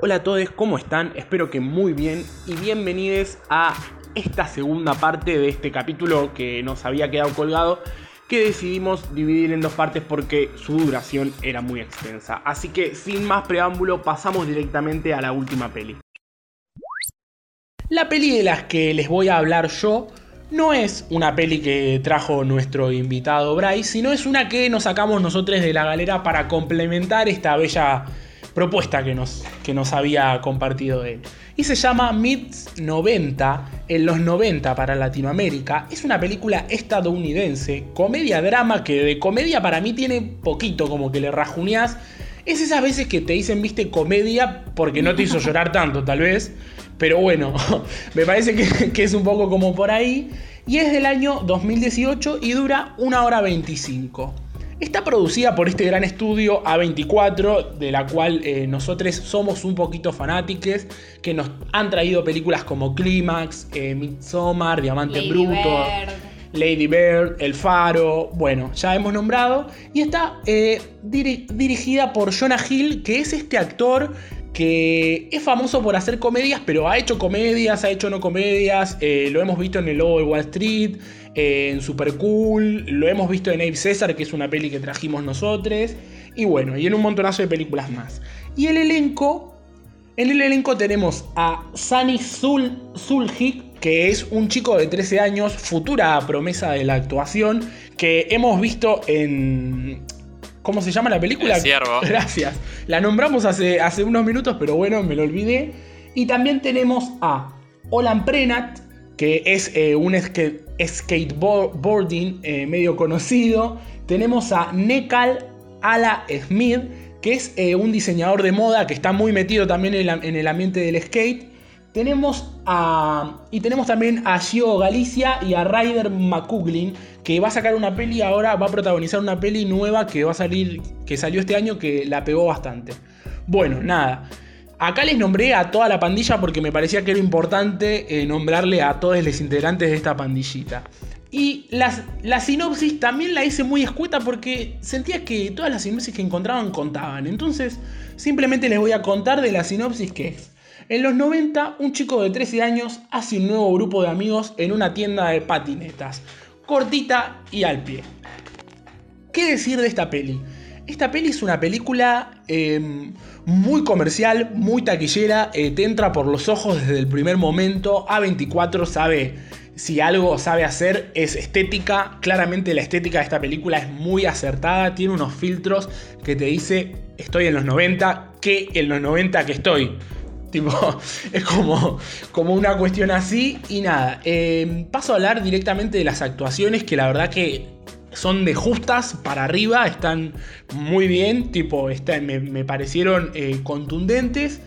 Hola a todos, ¿cómo están? Espero que muy bien y bienvenidos a esta segunda parte de este capítulo que nos había quedado colgado que decidimos dividir en dos partes porque su duración era muy extensa. Así que sin más preámbulo pasamos directamente a la última peli. La peli de las que les voy a hablar yo no es una peli que trajo nuestro invitado Bryce, sino es una que nos sacamos nosotros de la galera para complementar esta bella propuesta que nos, que nos había compartido él. Y se llama Mids 90, en los 90 para Latinoamérica. Es una película estadounidense, comedia-drama, que de comedia para mí tiene poquito, como que le rajuneás. Es esas veces que te dicen, viste, comedia porque no te hizo llorar tanto, tal vez. Pero bueno, me parece que, que, es un poco como por ahí. Y es del año 2018 y dura una hora 25. Está producida por este gran estudio A24, de la cual eh, nosotros somos un poquito fanáticos, que nos han traído películas como Clímax, eh, Midsommar, Diamante Lady Bruto, Bird. Lady Bird, El Faro, bueno, ya hemos nombrado. Y está eh, diri- dirigida por Jonah Hill, que es este actor que es famoso por hacer comedias, pero ha hecho comedias, ha hecho no comedias, eh, lo hemos visto en El Lobo de Wall Street, eh, en Super Cool, lo hemos visto en Abe César, que es una peli que trajimos nosotros, y bueno, y en un montonazo de películas más. Y el elenco, en el elenco tenemos a Sunny Zul, Zulhik, que es un chico de 13 años, futura promesa de la actuación, que hemos visto en... ¿Cómo se llama la película? El Ciervo. Gracias. La nombramos hace, hace unos minutos, pero bueno, me lo olvidé. Y también tenemos a Olan Prenat, que es eh, un skate, skateboarding eh, medio conocido. Tenemos a Nekal Ala Smith, que es eh, un diseñador de moda que está muy metido también en, la- en el ambiente del skate. Tenemos a. Y tenemos también a Gio Galicia y a Ryder McCuglin, que va a sacar una peli ahora, va a protagonizar una peli nueva que va a salir. que salió este año que la pegó bastante. Bueno, nada. Acá les nombré a toda la pandilla porque me parecía que era importante eh, nombrarle a todos los integrantes de esta pandillita. Y las- la sinopsis también la hice muy escueta porque sentía que todas las sinopsis que encontraban contaban. Entonces, simplemente les voy a contar de la sinopsis que es. En los 90, un chico de 13 años hace un nuevo grupo de amigos en una tienda de patinetas. Cortita y al pie. ¿Qué decir de esta peli? Esta peli es una película eh, muy comercial, muy taquillera, eh, te entra por los ojos desde el primer momento. A24 sabe, si algo sabe hacer, es estética. Claramente la estética de esta película es muy acertada, tiene unos filtros que te dice, estoy en los 90, que en los 90 que estoy. Tipo, es como, como una cuestión así y nada. eh, paso a hablar directamente de las actuaciones que la verdad que son de justas para arriba, están muy bien, tipo, están- me, me parecieron eh, contundentes.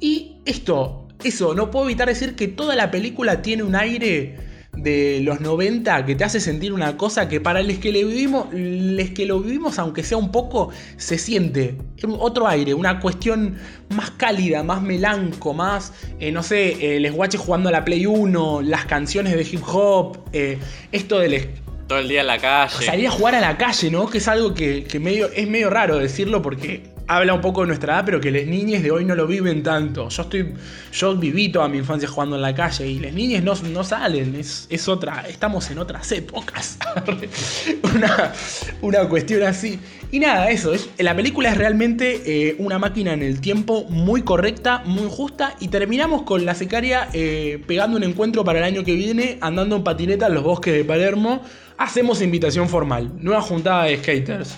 Y esto, eso, no puedo evitar decir que toda la película tiene un aire de los 90 que te hace sentir una cosa que para los que le vivimos, les que lo vivimos, aunque sea un poco, se siente otro aire, una cuestión más cálida, más melanco, más, eh, no sé, eh, les guaches jugando a la Play 1, las canciones de hip hop, eh, esto de les Todo el día en la calle. salir a jugar a la calle, ¿no? Que es algo que, que medio, es medio raro decirlo porque habla un poco de nuestra edad, pero que las niñas de hoy no lo viven tanto. Yo estoy. Yo viví toda mi infancia jugando en la calle y las niñas no, no salen. Es, es otra. Estamos en otras épocas. una, una cuestión así. Y nada, eso. Es, la película es realmente eh, una máquina en el tiempo muy correcta, muy justa. Y terminamos con la secaria eh, pegando un encuentro para el año que viene, andando en patineta en los bosques de Palermo. Hacemos invitación formal. Nueva juntada de skaters.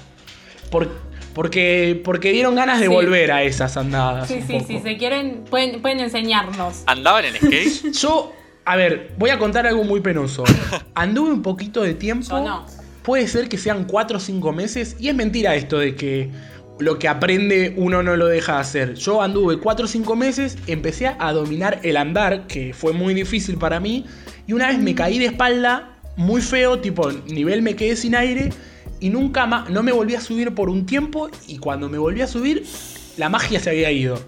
Por- porque, porque dieron ganas de Sí. volver a esas andadas. Sí, un sí, poco. sí, se quieren, pueden, pueden enseñarnos. ¿Andaban en skate? Yo, a ver, voy a contar algo muy penoso. Anduve un poquito de tiempo. Yo no. Puede ser que sean 4 o 5 meses. Y es mentira esto de que lo que aprende uno no lo deja de hacer. Yo anduve 4 o 5 meses, empecé a dominar el andar, que fue muy difícil para mí. Y una vez me caí de espalda, muy feo, tipo nivel me quedé sin aire. Y nunca más, no me volví a subir por un tiempo. Y cuando me volví a subir, la magia se había ido.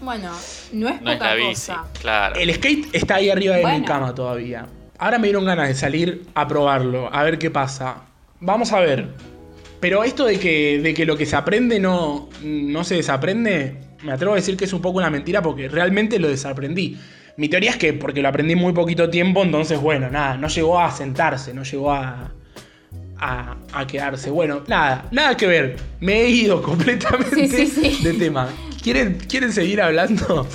Bueno, no es No es poca la bici, cosa. claro. El skate está ahí arriba de mi cama todavía. Ahora me dieron ganas de salir a probarlo, a ver qué pasa. Vamos a ver. Pero esto de que, de que lo que se aprende no, no se desaprende, me atrevo a decir que es un poco una mentira porque realmente lo desaprendí. Mi teoría es que porque lo aprendí muy poquito tiempo, entonces bueno, nada, no llegó a sentarse, no llegó a, a, a quedarse. Bueno, nada, nada que ver. Me he ido completamente Sí, sí, sí. de tema. ¿Quieren, ¿Quieren seguir hablando?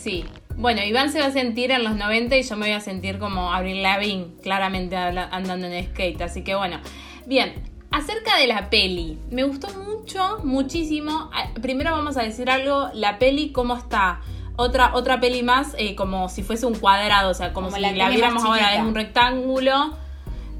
Sí. Bueno, Iván se va a sentir en los 90 y yo me voy a sentir como Avril Lavigne, claramente andando en skate. Así que bueno. Bien, acerca de la peli. Me gustó mucho, muchísimo. Ah, Primero vamos a decir algo, la peli cómo está. Otra, otra peli más, eh, como si fuese un cuadrado, o sea, como, Como si la la, viéramos más ahora en un rectángulo.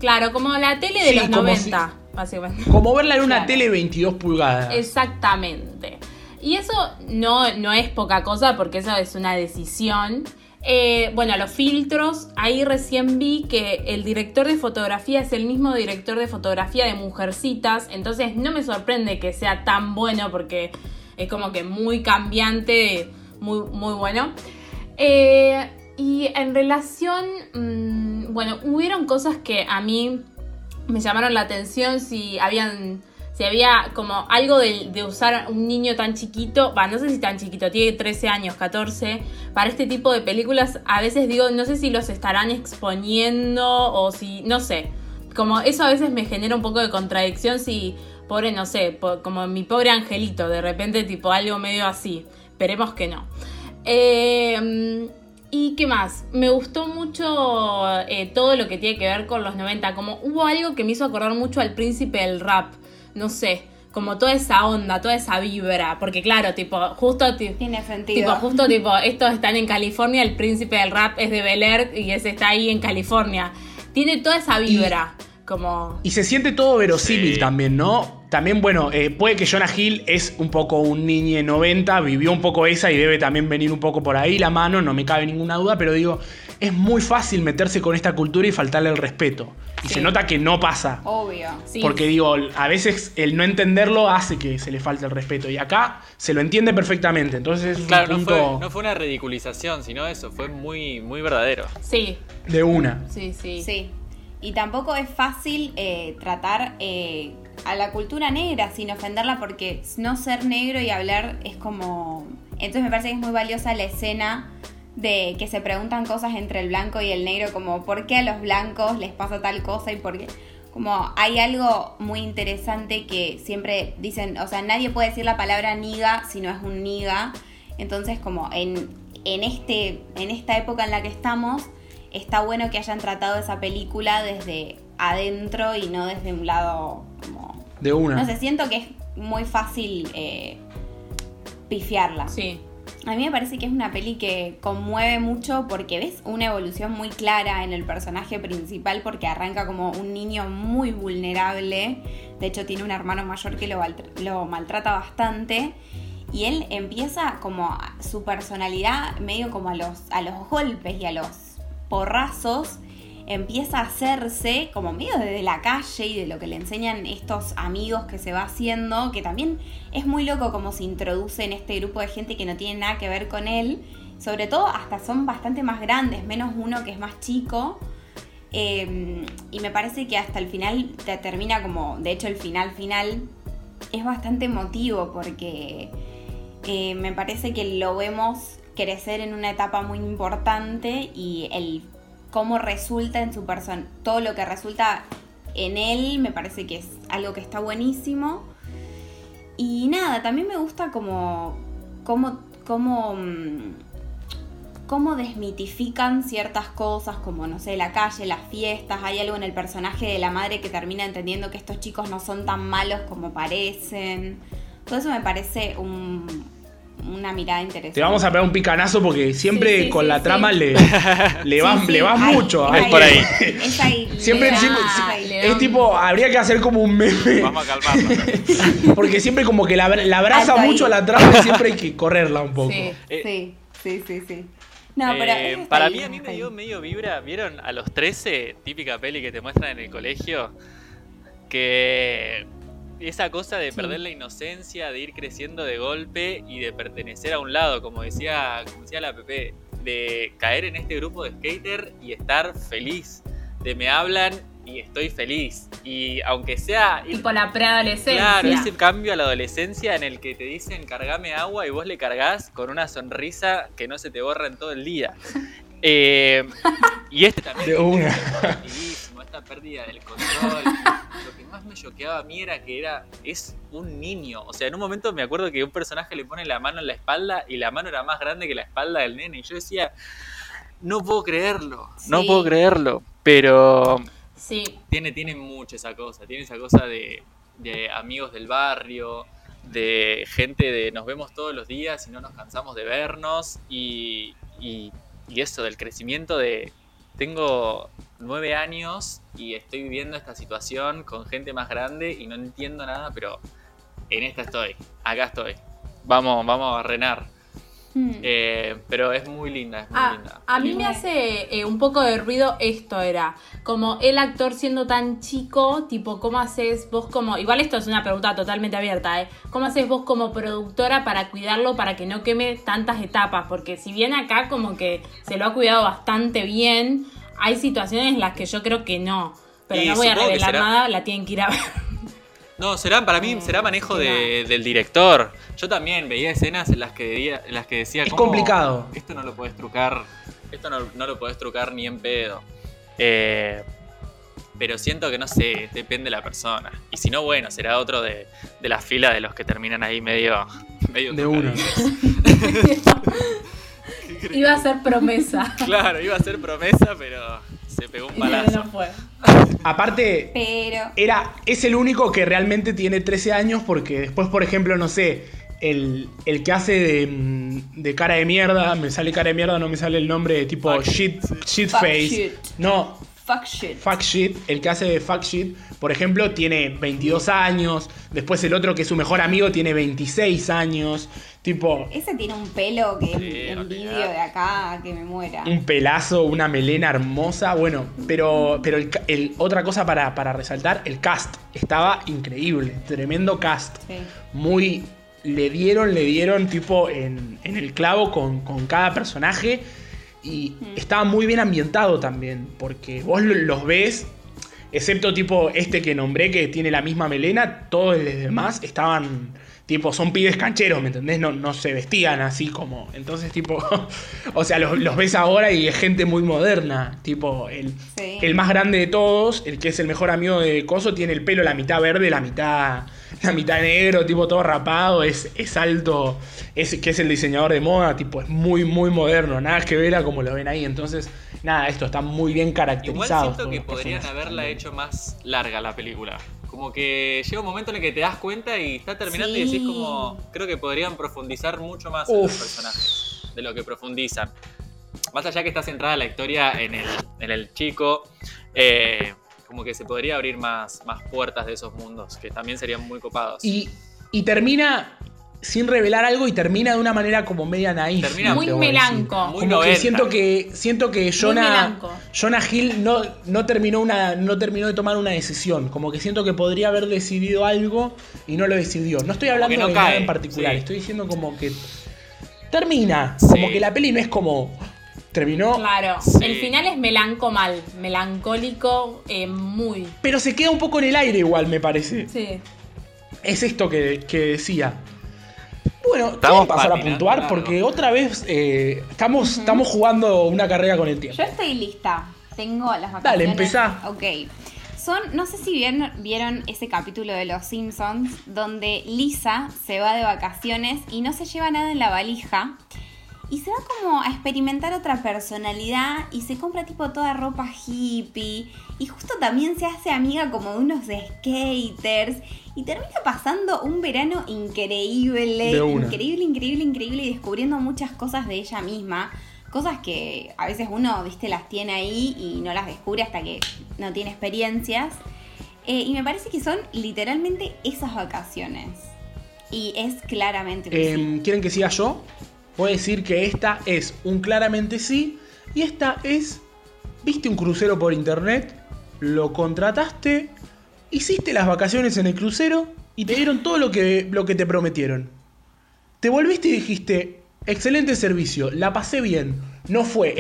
Claro, como la tele de Sí, los como 90, básicamente. Como verla en una Claro. tele 22 pulgadas. Exactamente. Y eso no, no es poca cosa porque eso es una decisión. Eh, bueno, los filtros, ahí recién vi que el director de fotografía es el mismo director de fotografía de Mujercitas, entonces no me sorprende que sea tan bueno porque es como que muy cambiante, muy, muy bueno. Eh, y en relación, mm, bueno, hubieron cosas que a mí me llamaron la atención si habían si había como algo de, usar un niño tan chiquito, no sé si tan chiquito, tiene 13 años, 14, para este tipo de películas, a veces digo, no sé si los estarán exponiendo o si, no sé, como eso a veces me genera un poco de contradicción si, pobre, no sé, como mi pobre angelito, de repente tipo algo medio así, esperemos que no. Eh, ¿Y qué más? Me gustó mucho eh, todo lo que tiene que ver con los 90. Como hubo algo que me hizo acordar mucho al príncipe del rap. No sé, como toda esa onda, toda esa vibra. Porque claro, tipo, justo... ti- Tiene sentido. Tipo, justo tipo, estos están en California, el príncipe del rap es de Bel Air y ese está ahí en California. Tiene toda esa vibra, como... Y se siente todo verosímil Sí. también, ¿no? También, bueno, eh, puede que Jonah Hill es un poco un niño 90, vivió un poco esa y debe también venir un poco por ahí la mano, no me cabe ninguna duda, pero digo, es muy fácil meterse con esta cultura y faltarle el respeto. Y Sí. se nota que no pasa. Obvio. Sí. Porque digo, a veces el no entenderlo hace que se le falte el respeto. Y acá se lo entiende perfectamente. Entonces es Claro, un no punto fue, no fue una ridiculización, sino eso, fue muy, muy verdadero. Sí, de una. sí, sí. Sí. Y tampoco es fácil eh, tratar eh, a la cultura negra sin ofenderla porque no ser negro y hablar es como... Entonces me parece que es muy valiosa la escena de que se preguntan cosas entre el blanco y el negro como por qué a los blancos les pasa tal cosa y por qué... Como hay algo muy interesante que siempre dicen, o sea, nadie puede decir la palabra niga si no es un niga. Entonces como en, en, este, en esta época en la que estamos, está bueno que hayan tratado esa película desde adentro y no desde un lado como... De una. No sé, siento que es muy fácil eh, pifiarla. Sí. A mí me parece que es una peli que conmueve mucho porque ves una evolución muy clara en el personaje principal porque arranca como un niño muy vulnerable. De hecho tiene un hermano mayor que lo, lo maltrata bastante. Y él empieza como su personalidad medio como a los, a los golpes y a los porrazos. Empieza a hacerse como medio desde la calle y de lo que le enseñan estos amigos que se va haciendo, que también es muy loco como se introduce en este grupo de gente que no tiene nada que ver con él. Sobre todo hasta son bastante más grandes, menos uno que es más chico. Eh, y me parece que hasta el final te termina como, de hecho el final final es bastante emotivo porque eh, me parece que lo vemos crecer en una etapa muy importante y el cómo resulta en su persona, todo lo que resulta en él me parece que es algo que está buenísimo. Y nada, también me gusta como cómo, cómo, mm, cómo desmitifican ciertas cosas, como no sé, la calle, las fiestas. Hay algo en el personaje de la madre que termina entendiendo que estos chicos no son tan malos como parecen. Todo eso me parece un- una mirada interesante. Te vamos a pegar un picanazo porque siempre Sí, sí, con sí, la sí. trama le, le vas, le vas ahí, mucho. es ahí. por ahí. Es ahí. Siempre, da- siempre- da es un- tipo, habría que hacer como un meme. Vamos a calmarnos. Porque siempre como que la, la abraza Alto mucho a la trama y siempre hay que correrla un poco. Sí. Eh, Sí, sí, sí, sí. No, pero Eh, está para ahí, mí, a mí me dio medio vibra. ¿Vieron a los 13? Típica peli que te muestran en el colegio. Que esa cosa de Sí. perder la inocencia, de ir creciendo de golpe y de pertenecer a un lado, como decía, como decía la Pepe, de caer en este grupo de skater y estar feliz. De me hablan y estoy feliz. Y aunque sea... Tipo la preadolescencia. Claro, ese cambio a la adolescencia en el que te dicen cargame agua y vos le cargas con una sonrisa que no se te borra en todo el día. Eh, y este también De una. esta pérdida del control. Lo que más me choqueaba a mí era que era es un niño. O sea, en un momento me acuerdo que un personaje le pone la mano en la espalda y la mano era más grande que la espalda del nene. Y yo decía, no puedo creerlo, no puedo creerlo. Pero Sí. tiene, tiene mucho esa cosa, tiene esa cosa de, de amigos del barrio, de gente de nos vemos todos los días y no nos cansamos de vernos y, y, y eso del crecimiento de tengo nueve años y estoy viviendo esta situación con gente más grande y no entiendo nada, pero en esta estoy, acá estoy. Vamos, vamos a renar. Hmm. Eh, pero es muy linda, es muy Ah, linda. a mí me hace eh, un poco de ruido esto era, como el actor siendo tan chico, tipo, ¿cómo haces vos como, igual esto es una pregunta totalmente abierta, ¿eh? ¿Cómo haces vos como productora para cuidarlo, para que no queme tantas etapas? Porque si bien acá como que se lo ha cuidado bastante bien, hay situaciones en las que yo creo que no. Pero Y no voy a revelar será- nada, la tienen que ir a ver. No, será, para mí será manejo de- del director. Yo también veía escenas en las que, veía- en las que decía... Es "¿Cómo complicado. Esto no lo puedes trucar, esto no, no lo puedes trucar ni en pedo. Eh, pero siento que no sé, depende de la persona. Y si no, bueno, será otro de, de la fila de los que terminan ahí medio... medio De una. Iba a ser promesa. Claro, iba a ser promesa, pero se pegó un no balazo. fue. Aparte, Pero. era, es el único que realmente tiene 13 años porque después, por ejemplo, no sé, el, el que hace de, mm, de cara de mierda, me sale cara de mierda, no me sale el nombre, tipo Fuck. shit, shit Fuck face. shit. No, Fuck shit. fuck shit, el que hace de fuck shit, por ejemplo, tiene 22 años, después el otro que es su mejor amigo tiene 26 años, tipo Ese tiene un pelo que Sí, envidio olvidate. de acá que me muera. un pelazo, una melena hermosa, bueno, pero, pero el, otra cosa para, para resaltar, el cast, estaba increíble, tremendo cast. Sí. muy. Le dieron, le dieron tipo en, en el clavo con, con cada personaje. Y estaba muy bien ambientado también. Porque vos lo- los ves. Excepto tipo este que nombré que tiene la misma melena. Todos los demás estaban. Tipo, son pibes cancheros, ¿me entendés? No, no se vestían así como. Entonces, tipo. o sea, los, los ves ahora y es gente muy moderna. Tipo, el, Sí. el más grande de todos, el que es el mejor amigo de Coso, tiene el pelo la mitad verde, la mitad, la mitad negro, tipo todo rapado, es, es alto, es que es el diseñador de moda, tipo es muy, muy moderno, nada que ver a como lo ven ahí. Entonces, nada, esto está muy bien Igual caracterizado. siento que podrían haberla hecho más larga la película. Como que llega un momento en el que te das cuenta y está terminando y decís como... Creo que podrían profundizar mucho más en los personajes de lo que profundizan. Más allá que está centrada la historia en el, en el chico, eh, como que se podría abrir más, más puertas de esos mundos, que también serían muy copados. Y, y termina sin revelar algo y termina de una manera como media naif. Termina Muy melanco. Muy Como que 90. siento que siento que Jonah. Jonah Hill no, no terminó una no terminó de tomar una decisión, como que siento que podría haber decidido algo y no lo decidió. No estoy hablando no de nada en particular, sí. estoy diciendo como que termina, Sí. como que la peli no es como terminó, Claro, Sí. el final es melanco mal, melancólico, eh, muy. pero se queda un poco en el aire igual, me parece. Sí. Es esto que, que decía. Bueno, Estamos ¿quieren pasar a puntuar porque otra vez eh, estamos, estamos jugando una carrera con el tiempo. Yo estoy lista. Tengo las vacaciones. Dale, empezá. Ok. Son, no sé si vieron, vieron ese capítulo de Los Simpsons donde Lisa se va de vacaciones y no se lleva nada en la valija. Y se va como a experimentar otra personalidad y se compra tipo toda ropa hippie. Y justo también se hace amiga como de unos skaters. Y termina pasando un verano increíble. Increíble, increíble, increíble. Y descubriendo muchas cosas de ella misma. Cosas que a veces uno, viste, las tiene ahí y no las descubre hasta que no tiene experiencias. Eh, y me parece que son literalmente esas vacaciones. Y es claramente. Em, ¿Quieren que siga yo? A decir que esta es un claramente sí. Y esta es. Viste un crucero por internet, lo contrataste, hiciste las vacaciones en el crucero y te dieron todo lo que, lo que te prometieron. Te volviste y dijiste, excelente servicio, la pasé bien, no fue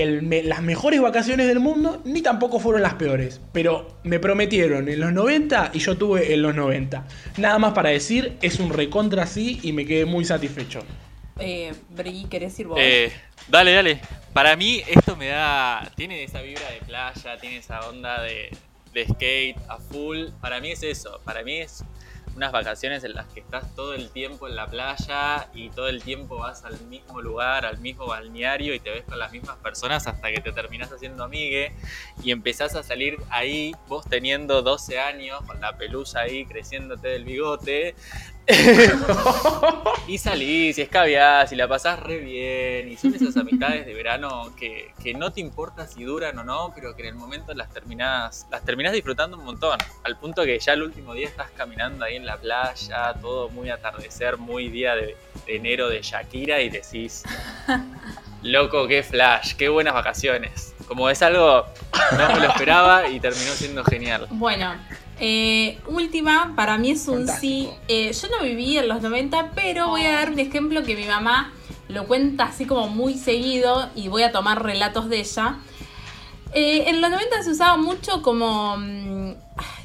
las mejores vacaciones del mundo, ni tampoco fueron las peores. Pero me prometieron en los 90 y yo tuve en los 90. Nada más para decir, es un recontra sí y me quedé muy satisfecho. Eh, Bri, ¿querés ir vos? Eh, dale, dale. Para mí esto me da... Tiene esa vibra de playa, tiene esa onda de, de skate a full. Para mí es eso. Para mí es unas vacaciones en las que estás todo el tiempo en la playa y todo el tiempo vas al mismo lugar, al mismo balneario y te ves con las mismas personas hasta que te terminás haciendo amigue y empezás a salir ahí vos teniendo 12 años con la pelusa ahí creciéndote del bigote y salís y escabiás y la pasás re bien y son esas amistades de verano que, que no te importa si duran o no, pero que en el momento las terminás, las terminás disfrutando un montón, al punto que ya el último día estás caminando ahí en la playa, todo muy atardecer, muy día de, de enero de Shakira y decís, loco, qué flash, qué buenas vacaciones. Como es algo, no me lo esperaba y terminó siendo genial. Bueno, eh, última, para mí es un sí. Eh, yo no viví en los 90, pero voy a dar un ejemplo que mi mamá lo cuenta así como muy seguido y voy a tomar relatos de ella. Eh, en los 90 se usaba mucho como, mm,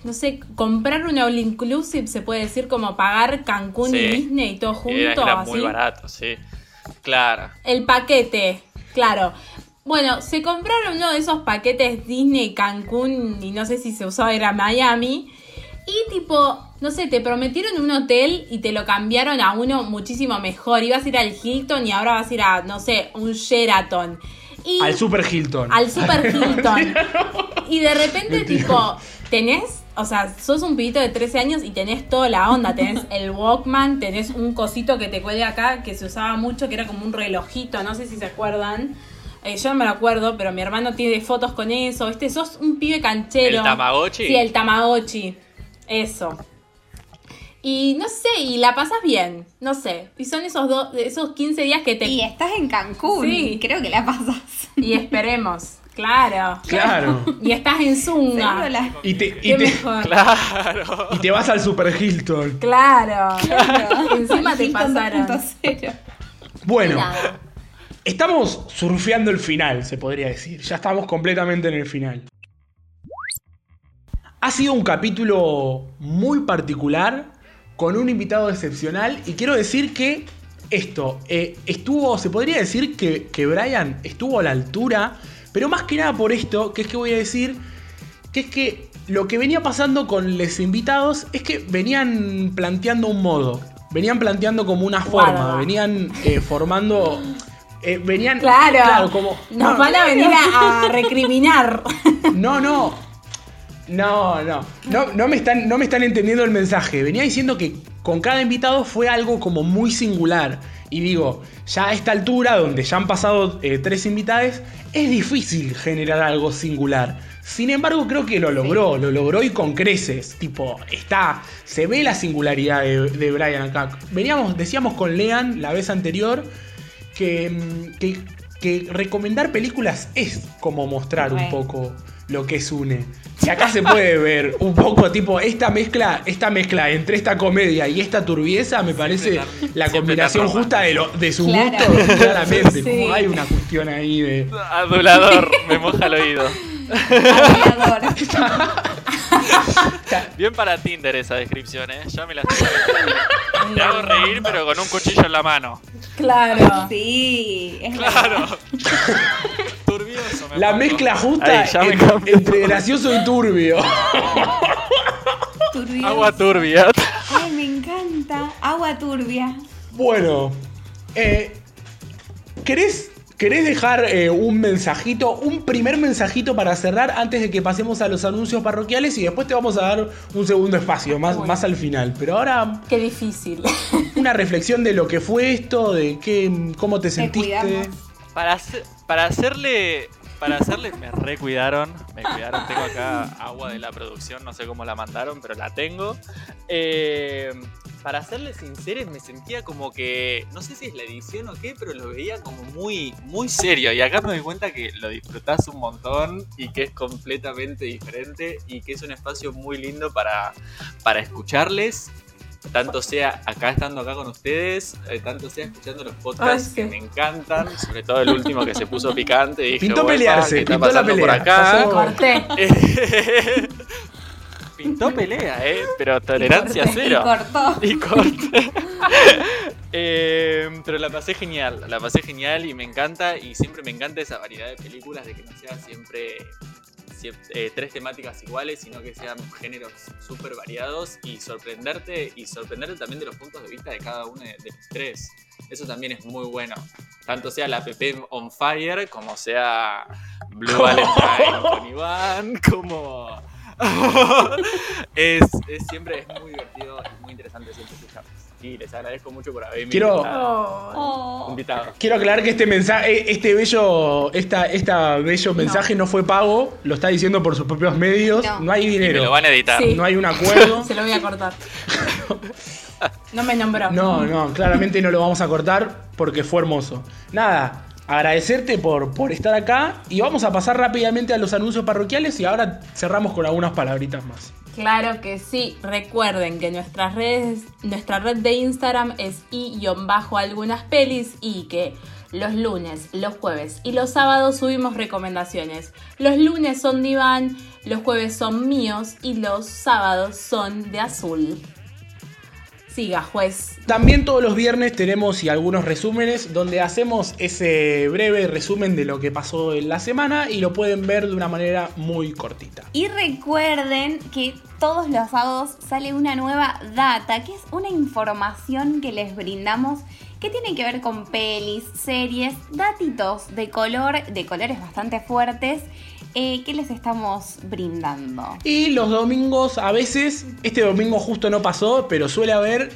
no sé, comprar un all inclusive, se puede decir como pagar Cancún y. Disney y todo junto. Era, era así. muy barato, sí. Claro. El paquete, claro. Bueno, se compraron uno de esos paquetes Disney Cancún y no sé si se usaba, era Miami. Y tipo, no sé, te prometieron un hotel y te lo cambiaron a uno muchísimo mejor. Ibas a ir al Hilton y ahora vas a ir a, no sé, un Sheraton. Y Al Super Hilton. al Super Hilton. y de repente, Mentira. tipo, tenés, o sea, sos un pibito de 13 años y tenés toda la onda. Tenés el Walkman, tenés un cosito que te cuelga acá que se usaba mucho, que era como un relojito, no sé si se acuerdan. Eh, yo no me lo acuerdo, pero mi hermano tiene fotos con eso, ¿viste? Sos un pibe canchero. ¿El Tamagotchi? Sí, el Tamagotchi. Eso. Y no sé, y la pasas bien, no sé. Y son esos, dos esos 15 días que te... Y estás en Cancún. Sí. Creo que la pasas. Y esperemos, claro. Claro. Y estás en Zunga. La- Y te, y te-. Claro. y te vas al Super Hilton. Claro. Claro. Encima te Hilton pasaron. 2.0. Bueno, estamos surfeando el final, se podría decir. Ya estamos completamente en el final. Ha sido un capítulo muy particular, con un invitado excepcional, y quiero decir que esto eh, estuvo, se podría decir que, que Brian estuvo a la altura, pero más que nada por esto, que es que voy a decir, que es que lo que venía pasando con los invitados es que venían planteando un modo, venían planteando como una forma, venían eh, formando... eh, venían Claro. como Nos no, van a venir a, a recriminar. no, no. No, no. No, no, me están, no me están entendiendo el mensaje. Venía diciendo que con cada invitado fue algo como muy singular. Y digo, ya a esta altura, donde ya han pasado eh, tres invitados, es difícil generar algo singular. Sin embargo, creo que lo logró, lo logró y con creces. Tipo, está, se ve la singularidad de, de Brian acá. Veníamos, decíamos con Lean la vez anterior que, mm, que, que recomendar películas es como mostrar un poco lo que es une. Y acá se puede ver un poco tipo esta mezcla, esta mezcla entre esta comedia y esta turbieza me parece tan- la combinación justa de, lo, de su Claro. gusto, claramente. Sí. Como hay una cuestión ahí de. Adulador, me moja el oído. Adulador. Bien para Tinder esa descripción, ¿eh? Ya me la estoy Te hago reír, pero con un cuchillo en la mano. Claro. Sí, es verdad. Claro. Turbioso. me La mezcla justa Ahí, ya me en- cambió. entre gracioso y turbio. Turbioso. Agua turbia. Ay, me encanta. Agua turbia. Bueno, eh, ¿querés, querés dejar eh, un mensajito, un primer mensajito para cerrar antes de que pasemos a los anuncios parroquiales y después te vamos a dar un segundo espacio, más, Bueno. más al final? Pero ahora Qué difícil. una reflexión de lo que fue esto, de qué, cómo te sentiste. Para, hacer- para hacerle. Para hacerle. Me recuidaron. Me cuidaron. Tengo acá agua de la producción. No sé cómo la mandaron, pero la tengo. Eh, para serles sinceros, me sentía como que. No sé si es la edición o qué, pero lo veía como muy, muy serio. Y acá me doy cuenta que lo disfrutás un montón y que es completamente diferente y que es un espacio muy lindo para, para escucharles. Tanto sea acá estando acá con ustedes, eh, tanto sea escuchando los podcasts Ay, que me encantan, sobre todo el último que se puso picante. y dije, Pintó "Uepa, pelearse, ¿qué está pintó la pasando por acá? Corté. Pintó pelea, ¿eh? Pero tolerancia corté, cero. Y cortó. Y corte. Eh, pero la pasé genial, la pasé genial y me encanta. Y siempre me encanta esa variedad de películas, de que no sea siempre siem- eh, tres temáticas iguales, sino que sean géneros súper variados y sorprenderte, y sorprenderte también de los puntos de vista de cada uno de, de los tres. Eso también es muy bueno. Tanto sea la PP on fire, como sea Blue Valentine con Iván, como. es, es siempre es muy divertido y muy interesante siempre escucharlos. Y les agradezco mucho por haberme Quiero- invitado. Oh. invitado. Quiero aclarar que este mensaje, este bello, esta, esta bello mensaje no fue pago, lo está diciendo por sus propios medios, no, No. hay Y me dinero, lo van a editar. Sí. no hay un acuerdo. Se lo voy a cortar. No me nombró. No, no, claramente no lo vamos a cortar porque fue hermoso. Nada, agradecerte por, por estar acá y vamos a pasar rápidamente a los anuncios parroquiales y ahora cerramos con algunas palabritas más. Claro que sí. Recuerden que nuestras redes, nuestra red de Instagram es i-algunas pelis y que los lunes, los jueves y los sábados subimos recomendaciones. Los lunes son de Iván, los jueves son míos y los sábados son de azul. Siga, juez. También todos los viernes tenemos y algunos resúmenes donde hacemos ese breve resumen de lo que pasó en la semana y lo pueden ver de una manera muy cortita. Y recuerden que todos los sábados sale una nueva data, que es una información que les brindamos que tiene que ver con pelis, series, datitos de color, de colores bastante fuertes, eh, que les estamos brindando. Y los domingos, a veces, este domingo justo no pasó, pero suele haber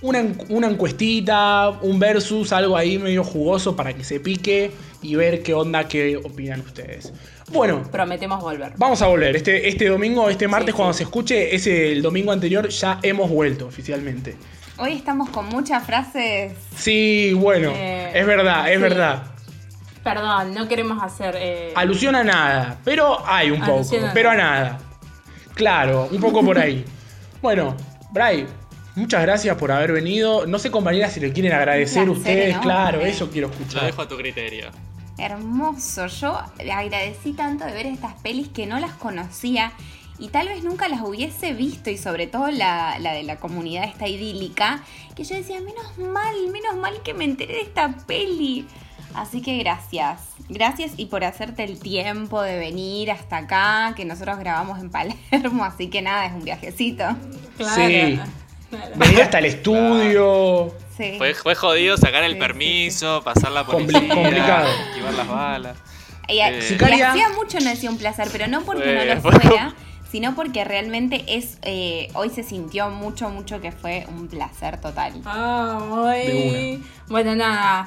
una, en- una encuestita, un versus, algo ahí medio jugoso para que se pique y ver qué onda, qué opinan ustedes. Bueno, Prometemos volver. vamos a volver. Este, este domingo, este martes, Sí, cuando se escuche, es el domingo anterior, ya hemos vuelto oficialmente. Hoy estamos con muchas frases. Sí, bueno, Eh, es verdad, es sí. verdad. Perdón, no queremos hacer. eh, Alusión a nada, pero hay un poco, a pero a nada. Claro, un poco por ahí. bueno, Bray, muchas gracias por haber venido. No sé, compañeras, si le quieren agradecer placer ustedes, claro, eso quiero Lo escuchar. dejo a tu criterio. Hermoso. Yo agradecí tanto de ver estas pelis que no las conocía y tal vez nunca las hubiese visto y sobre todo la, la de la comunidad esta idílica, que yo decía, menos mal, menos mal que me enteré de esta peli. Así que gracias. Gracias y por hacerte el tiempo de venir hasta acá, que nosotros grabamos en Palermo, así que nada, es un viajecito. claro, Sí. claro. Venir hasta el estudio. Sí. Fue, fue jodido sacar el Sí, sí, permiso, pasar la policía, complicado. esquivar las balas. Y, Eh, y Sicaria. hacía mucho no decía un placer, pero no porque Fue- no lo fue- fuera, sino porque realmente es eh, hoy se sintió mucho, mucho que fue un placer total. Ay. De Bueno, nada.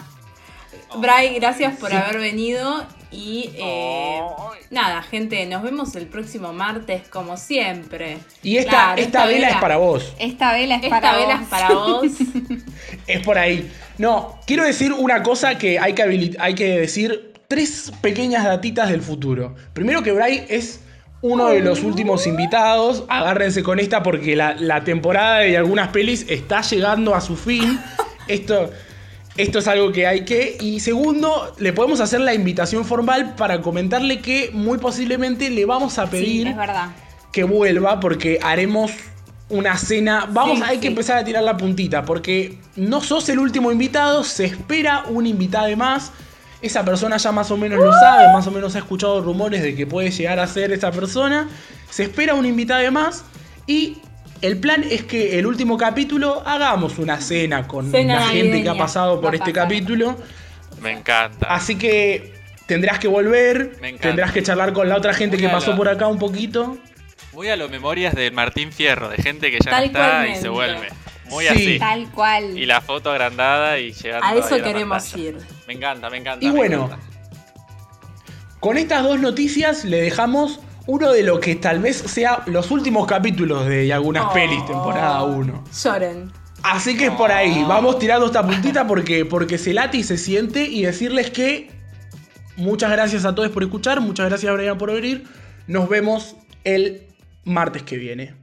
Bray, gracias por haber venido. Y eh, nada, gente, nos vemos el próximo martes, como siempre. Y esta, Claro, esta vela es para vos. Esta vela es Esta para vela vos. es para vos. Es por ahí. No, quiero decir una cosa que hay que, hay que decir tres pequeñas datitas del futuro. Primero que Bray es uno de los últimos invitados. Agárrense con esta porque la, la temporada de algunas pelis está llegando a su fin. Esto, esto es algo que hay que. Y segundo, le podemos hacer la invitación formal para comentarle que muy posiblemente le vamos a Sí, pedir es verdad. que vuelva porque haremos una cena. Vamos, Sí, hay que sí. empezar a tirar la puntita porque no sos el último invitado, se espera un invitado más. Esa persona ya más o menos lo sabe, más o menos ha escuchado rumores de que puede llegar a ser esa persona. Se espera un invitado más y el plan es que el último capítulo hagamos una cena con Cena la gente que ha pasado por Va a este capítulo. Me encanta. Así que tendrás que volver, Me encanta. tendrás que charlar con la otra gente que a pasó la- por acá un poquito. Muy a lo memorias de Martín Fierro, de gente que ya Tal no está y se vuelve. Muy Sí. así. Tal cual. Y la foto agrandada y llegando A eso la queremos pantalla. ir. Me encanta, me encanta. Y me bueno, encanta. Con estas dos noticias le dejamos uno de lo que tal vez sea los últimos capítulos de algunas Oh. pelis, temporada 1. Lloren. Así que es por ahí, vamos tirando esta puntita porque, porque se late y se siente y decirles que muchas gracias a todos por escuchar, muchas gracias Brian por venir, nos vemos el martes que viene.